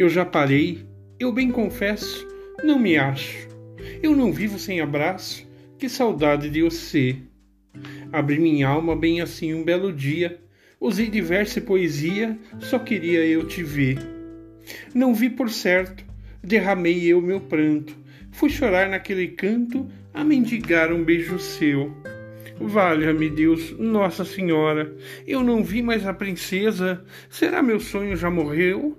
Eu já parei, eu bem confesso, não me acho. Eu não vivo sem abraço, que saudade de você. Abri minha alma bem assim um belo dia, usei diversa poesia, só queria eu te ver. Não vi por certo, derramei eu meu pranto, fui chorar naquele canto a mendigar um beijo seu. Valha-me Deus, Nossa Senhora, eu não vi mais a princesa. Será meu sonho já morreu?